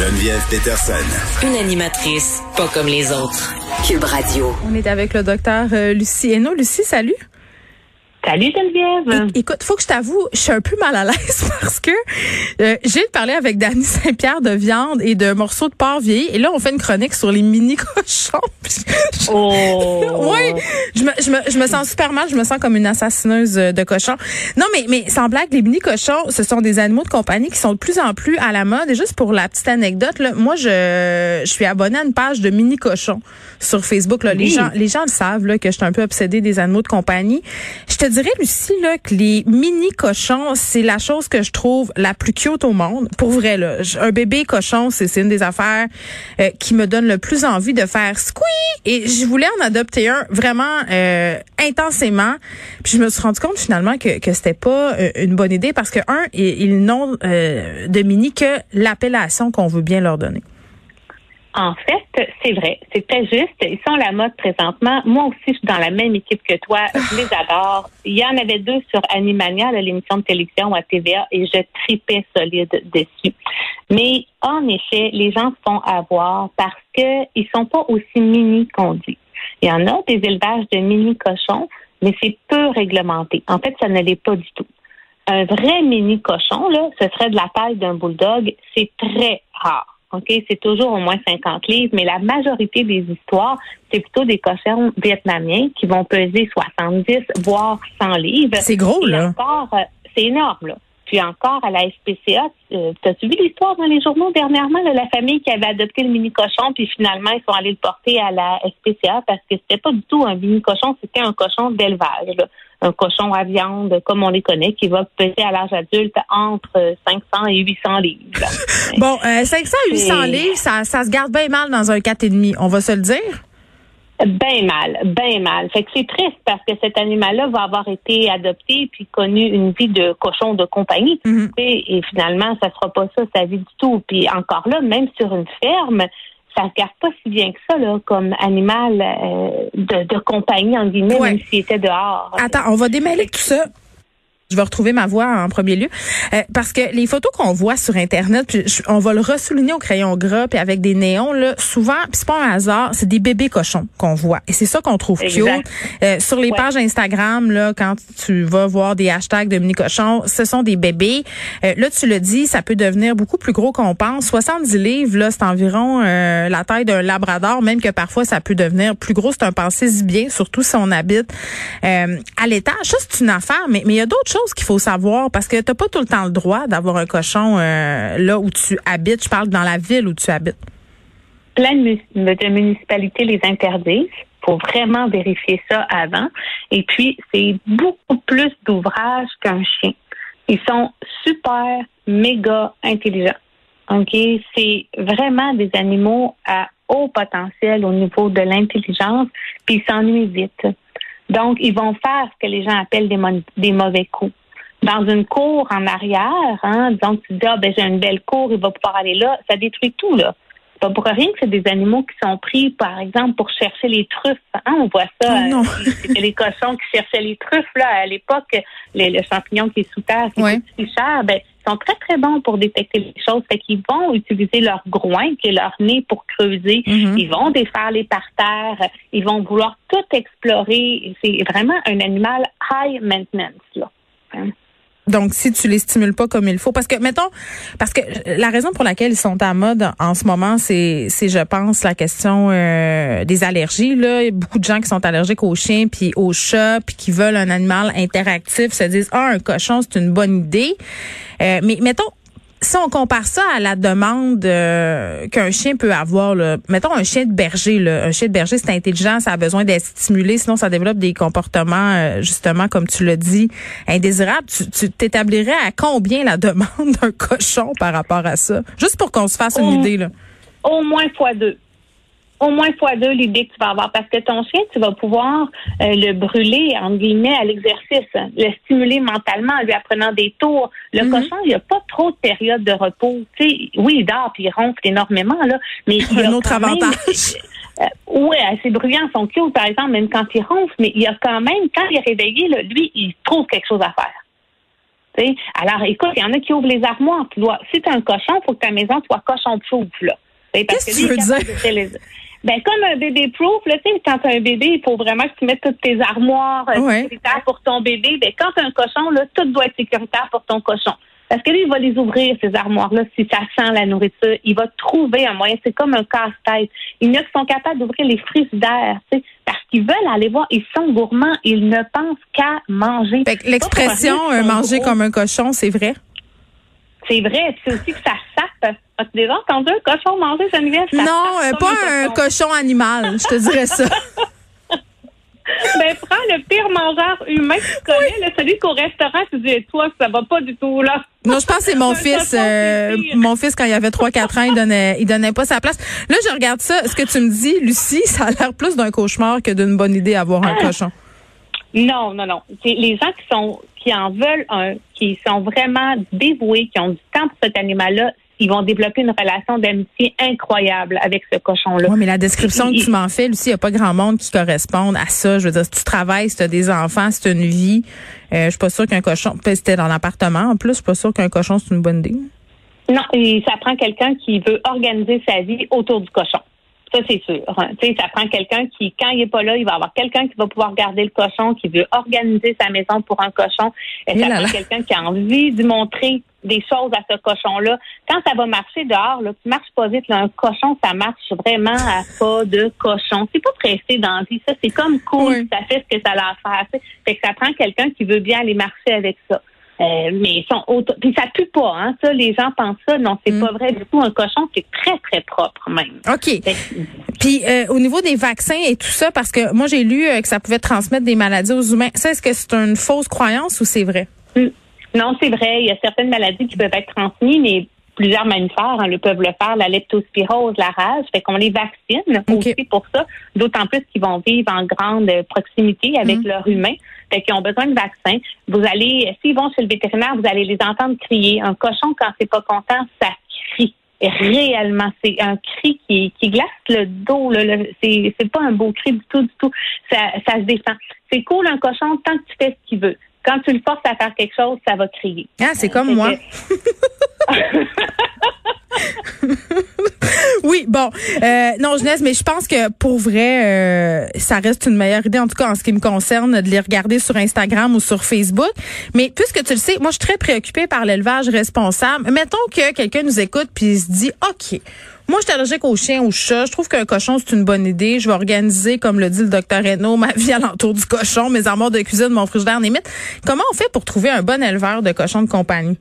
Geneviève Peterson. Une animatrice pas comme les autres. Cube Radio. On est avec le docteur euh, Lucie Hainaut. Lucie, salut. Salut Geneviève. Écoute, faut que je t'avoue, je suis un peu mal à l'aise parce que euh, j'ai parlé avec Dany Saint-Pierre de viande et de morceaux de porc vieilli et là on fait une chronique sur les mini cochons. Oh. oui, je me, je, me, je me sens super mal, je me sens comme une assassineuse euh, de cochons. Non mais mais sans blague, les mini cochons, ce sont des animaux de compagnie qui sont de plus en plus à la mode et juste pour la petite anecdote là, moi je je suis abonnée à une page de mini cochons sur Facebook là, les gens les gens le savent là que je suis un peu obsédée des animaux de compagnie. Je dirais Lucie là que les mini cochons, c'est la chose que je trouve la plus cute au monde. Pour vrai là, un bébé cochon, c'est une des affaires euh, qui me donne le plus envie de faire squeak et je voulais en adopter un vraiment euh, intensément. Puis je me suis rendu compte finalement que que c'était pas euh, une bonne idée parce que un ils, ils n'ont euh, de mini que l'appellation qu'on veut bien leur donner. En fait, c'est vrai, c'est très juste. Ils sont à la mode présentement. Moi aussi, je suis dans la même équipe que toi. Je les adore. Il y en avait deux sur Animania, l'émission de télévision à TVA, et je tripais solide dessus. Mais en effet, les gens se font avoir parce que ils sont pas aussi mini qu'on dit. Il y en a des élevages de mini cochons, mais c'est peu réglementé. En fait, ça ne l'est pas du tout. Un vrai mini cochon, là, ce serait de la taille d'un bulldog. C'est très rare. OK? C'est toujours au moins 50 livres, mais la majorité des histoires, c'est plutôt des cochons vietnamiens qui vont peser 70, voire 100 livres. C'est gros Et là. encore, euh, c'est énorme, là. Puis encore à la SPCA, euh, tu as suivi l'histoire dans les journaux dernièrement, là, la famille qui avait adopté le mini cochon, puis finalement ils sont allés le porter à la SPCA parce que c'était pas du tout un mini cochon, c'était un cochon d'élevage, un cochon à viande comme on les connaît, qui va peser à l'âge adulte entre euh, 500 et 800 livres. Bon, euh, 500 à 800 C'est- livres, ça, ça se garde bien mal dans un 4,5, on va se le dire. Ben mal, ben mal. Fait que c'est triste parce que cet animal-là va avoir été adopté puis connu une vie de cochon de compagnie. Mhm. Et finalement, ça sera pas ça sa vie du tout. Puis encore là, même sur une ferme, ça se garde pas si bien que ça là, comme animal euh, de, de compagnie en guillemets, Ouais. même s'il était dehors. Attends, on va démêler tout ça. Je vais retrouver ma voix en premier lieu Euh, parce que les photos qu'on voit sur internet, puis je- on va le ressouligner au crayon gras puis avec des néons là, souvent, puis c'est pas un hasard, c'est des bébés cochons qu'on voit et c'est ça qu'on trouve cute. Euh, sur les Ouais. pages Instagram là, quand tu vas voir des hashtags de mini cochons, ce sont des bébés. Euh, là, tu le dis, ça peut devenir beaucoup plus gros qu'on pense. 70 livres là, c'est environ euh, la taille d'un labrador, même que parfois ça peut devenir plus gros. C'est un pensée bien, surtout si on habite euh, à l'étage. Ça, c'est une affaire, mais mais il y a d'autres choses qu'il faut savoir parce que t'as pas tout le temps le droit d'avoir un cochon euh, là où tu habites. Je parle dans la ville où tu habites. plein de, municipalités les interdisent. faut vraiment vérifier ça avant. Et puis, c'est beaucoup plus d'ouvrages qu'un chien. Ils sont super, méga intelligents. OK? C'est vraiment des animaux à haut potentiel au niveau de l'intelligence, puis ils s'ennuient vite. Donc, ils vont faire ce que les gens appellent des, mauvais coups. Dans une cour en arrière, hein, donc tu dis, ah, ben, j'ai une belle cour, il va pouvoir aller là, ça détruit tout, là. Pas pour rien que c'est des animaux qui sont pris, par exemple, pour chercher les truffes. Hein, on voit ça. Oh non. euh, C'était les cochons qui cherchaient les truffes, là, à l'époque, les- le champignon qui est sous terre, qui Ouais. est plus cher, ben, ils sont très, très bons pour détecter les choses. Fait qu'ils vont utiliser leur groin, qui est leur nez, pour creuser. Mhm. Ils vont défaire les parterres. Ils vont vouloir tout explorer. C'est vraiment un animal high maintenance, là. Hein. Donc, si tu les stimules pas comme il faut, parce que mettons, parce que la raison pour laquelle ils sont à mode en ce moment, c'est, c'est, je pense, la question euh, des allergies. Là, il y a beaucoup de gens qui sont allergiques aux chiens puis aux chats, puis qui veulent un animal interactif, se disent ah un cochon c'est une bonne idée. Euh, mais mettons, si on compare ça à la demande euh, qu'un chien peut avoir, là, mettons un chien de berger, là, un chien de berger, c'est intelligent, ça a besoin d'être stimulé, sinon ça développe des comportements, euh, justement, comme tu l'as dit, indésirables. Tu t'établirais à combien la demande d'un cochon par rapport à ça? Juste pour qu'on se fasse une idée. Là. Au moins fois deux au moins fois deux l'idée que tu vas avoir parce que ton chien, tu vas pouvoir euh, le brûler, en guillemets, à l'exercice, le stimuler mentalement en lui apprenant des tours. Le mhm. cochon, il n'y a pas trop de période de repos. Tu sais, oui, il dort puis il ronfle énormément, là, mais il y a un autre avantage. Euh, oui, assez bruyant, son cute, par exemple, même quand il ronfle, mais il y a quand même, quand il est réveillé, là, lui, il trouve quelque chose à faire. Alors, écoute, il y en a qui ouvrent les armoires. Tu dois, si tu un cochon, il faut que ta maison soit cochon-proof, là. Qu'est-ce que tu veux dire? Ben, comme un bébé proof, là, tu sais, quand t'as un bébé, il faut vraiment que tu mettes toutes tes armoires euh, sécuritaires pour ton bébé. Ben, quand t'as un cochon, là, tout doit être sécuritaire pour ton cochon. Parce que lui, il va les ouvrir, ces armoires-là, si ça sent la nourriture. Il va trouver un moyen. C'est comme un casse-tête. Il y en a qui sont capables d'ouvrir les frigidaires, tu sais, parce qu'ils veulent aller voir. Ils sont gourmands. Ils ne pensent qu'à manger. L'expression euh, manger comme un cochon, c'est vrai? C'est vrai. C'est aussi que ça sape. As-tu déjà entendu un cochon manger Geneviève? Ça non, euh, pas un cochon. animal, je te dirais ça. ben, prends le pire mangeur humain que tu connais, celui qu'au restaurant, tu dis, toi, ça va pas du tout, là. Non, je pense que c'est mon fils. Euh, mon fils, quand il avait 3-4 ans, il donnait, il donnait pas sa place. Là, je regarde ça. Ce que tu me dis, Lucie, ça a l'air plus d'un cauchemar que d'une bonne idée avoir un ah. cochon. Non, non, non. Les gens qui sont qui en veulent un, qui sont vraiment dévoués, qui ont du temps pour cet animal-là, ils vont développer une relation d'amitié incroyable avec ce cochon-là. Oui, mais la description que tu m'en fais, Lucie, il n'y a pas grand monde qui corresponde à ça. Je veux dire, si tu travailles, si tu as des enfants, si tu as une vie, euh, je suis pas sûre qu'un cochon, c'était dans l'appartement en plus, je suis pas sûre qu'un cochon, c'est une bonne idée. Non, et ça prend quelqu'un qui veut organiser sa vie autour du cochon. Ça, c'est sûr. Hein. Tu sais, ça prend quelqu'un qui, quand il est pas là, il va avoir quelqu'un qui va pouvoir garder le cochon, qui veut organiser sa maison pour un cochon. Et, ça prend quelqu'un qui a envie de montrer des choses à ce cochon-là. Quand ça va marcher dehors, là, tu marches pas vite. Là, un cochon, ça marche vraiment à pas de cochon. C'est pas pressé dans la vie. Ça, c'est comme cool. Ça fait ce que ça a à faire. Fait que ça prend quelqu'un qui veut bien aller marcher avec ça. Euh, mais sont auto... puis ça pue pas, hein. Ça, les gens pensent ça. Non, c'est mm. pas vrai du tout. Un cochon, c'est très très propre même. Ok. Puis euh, au niveau des vaccins et tout ça, parce que moi j'ai lu euh, que ça pouvait transmettre des maladies aux humains. Ça, est-ce que c'est une fausse croyance ou c'est vrai? Mm. Non, c'est vrai. Il y a certaines maladies qui peuvent être transmises, mais plusieurs mammifères hein, le peuvent le faire, la leptospirose, la rage, fait qu'on les vaccine aussi pour ça, d'autant plus qu'ils vont vivre en grande proximité avec mm. leur humain, fait qu'ils ont besoin de vaccins. Vous allez, s'ils vont chez le vétérinaire, vous allez les entendre crier. Un cochon, quand c'est pas content, ça crie réellement. C'est un cri qui, qui glace le dos. Là, c'est, c'est pas un beau cri du tout, du tout. Ça, ça se défend. C'est cool un cochon tant que tu fais ce qu'il veut. Quand tu le forces à faire quelque chose, ça va crier. Ah, c'est comme moi. bon, euh, non, Jeunesse, mais je pense que pour vrai, euh, ça reste une meilleure idée, en tout cas en ce qui me concerne, de les regarder sur Instagram ou sur Facebook. Mais puisque tu le sais, moi, je suis très préoccupée par l'élevage responsable. Mettons que quelqu'un nous écoute puis se dit, OK, moi, je suis allergique aux chiens, aux chats. Je trouve qu'un cochon, c'est une bonne idée. Je vais organiser, comme le dit le docteur Reno, ma vie alentour du cochon, mes armoires de cuisine, mon frigidaire, limite. Comment on fait pour trouver un bon éleveur de cochons de compagnie?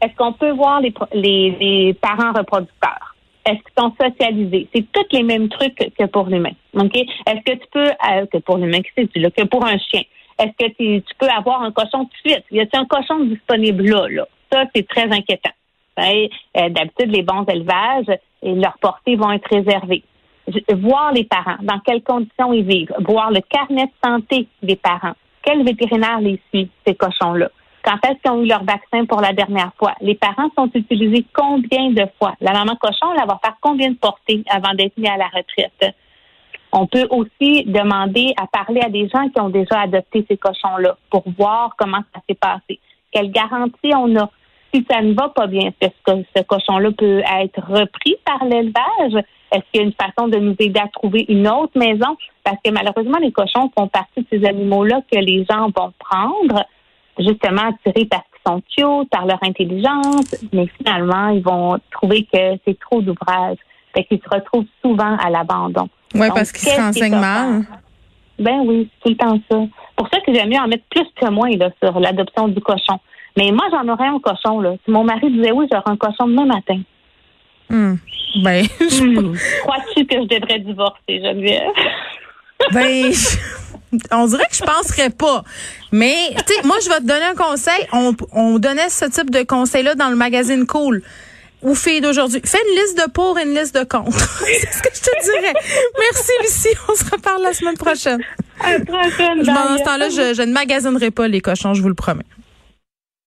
Est-ce qu'on peut voir les, les, parents reproducteurs? Est-ce qu'ils sont socialisés? C'est tous les mêmes trucs que pour l'humain. OK? Est-ce que tu peux, euh, que pour l'humain, que c'est que pour un chien? Est-ce que tu, peux avoir un cochon tout de suite? Y a-t-il un cochon disponible là, là? Ça, c'est très inquiétant. Euh, d'habitude, les bons élevages, et leurs portées vont être réservées. Voir les parents, dans quelles conditions ils vivent, voir le carnet de santé des parents. Quel vétérinaire les suit, ces cochons-là? Quand est-ce qu'ils ont eu leur vaccin pour la dernière fois? Les parents sont utilisés combien de fois? La maman cochon, elle va faire combien de portées avant d'être mis à la retraite? On peut aussi demander à parler à des gens qui ont déjà adopté ces cochons-là pour voir comment ça s'est passé. Quelle garantie on a? Si ça ne va pas bien, est-ce que ce cochon-là peut être repris par l'élevage? Est-ce qu'il y a une façon de nous aider à trouver une autre maison? Parce que malheureusement, les cochons font partie de ces animaux-là que les gens vont prendre justement attirés parce qu'ils sont cute, par leur intelligence, mais finalement, ils vont trouver que c'est trop d'ouvrage. Fait qu'ils se retrouvent souvent à l'abandon. Oui, parce qu'ils se renseignent mal. Ben oui, c'est tout le temps ça. Pour ça que j'aime mieux en mettre plus que moins là, sur l'adoption du cochon. Mais moi, j'en aurais un cochon, là. Si mon mari disait oui, j'aurais un cochon demain matin. Hmm. Ben, je- Hmm. Crois-tu que je devrais divorcer, Geneviève? Ben, on dirait que je penserais pas. Mais, tu sais, moi, je vais te donner un conseil. On, on donnait ce type de conseil-là dans le magazine Cool. Ou filles d'aujourd'hui. Fais une liste de pour et une liste de contre. C'est ce que je te dirais. Merci, Lucie. On se reparle la semaine prochaine. À la prochaine. Pendant bye. ce temps-là, je, je ne magasinerai pas les cochons, je vous le promets.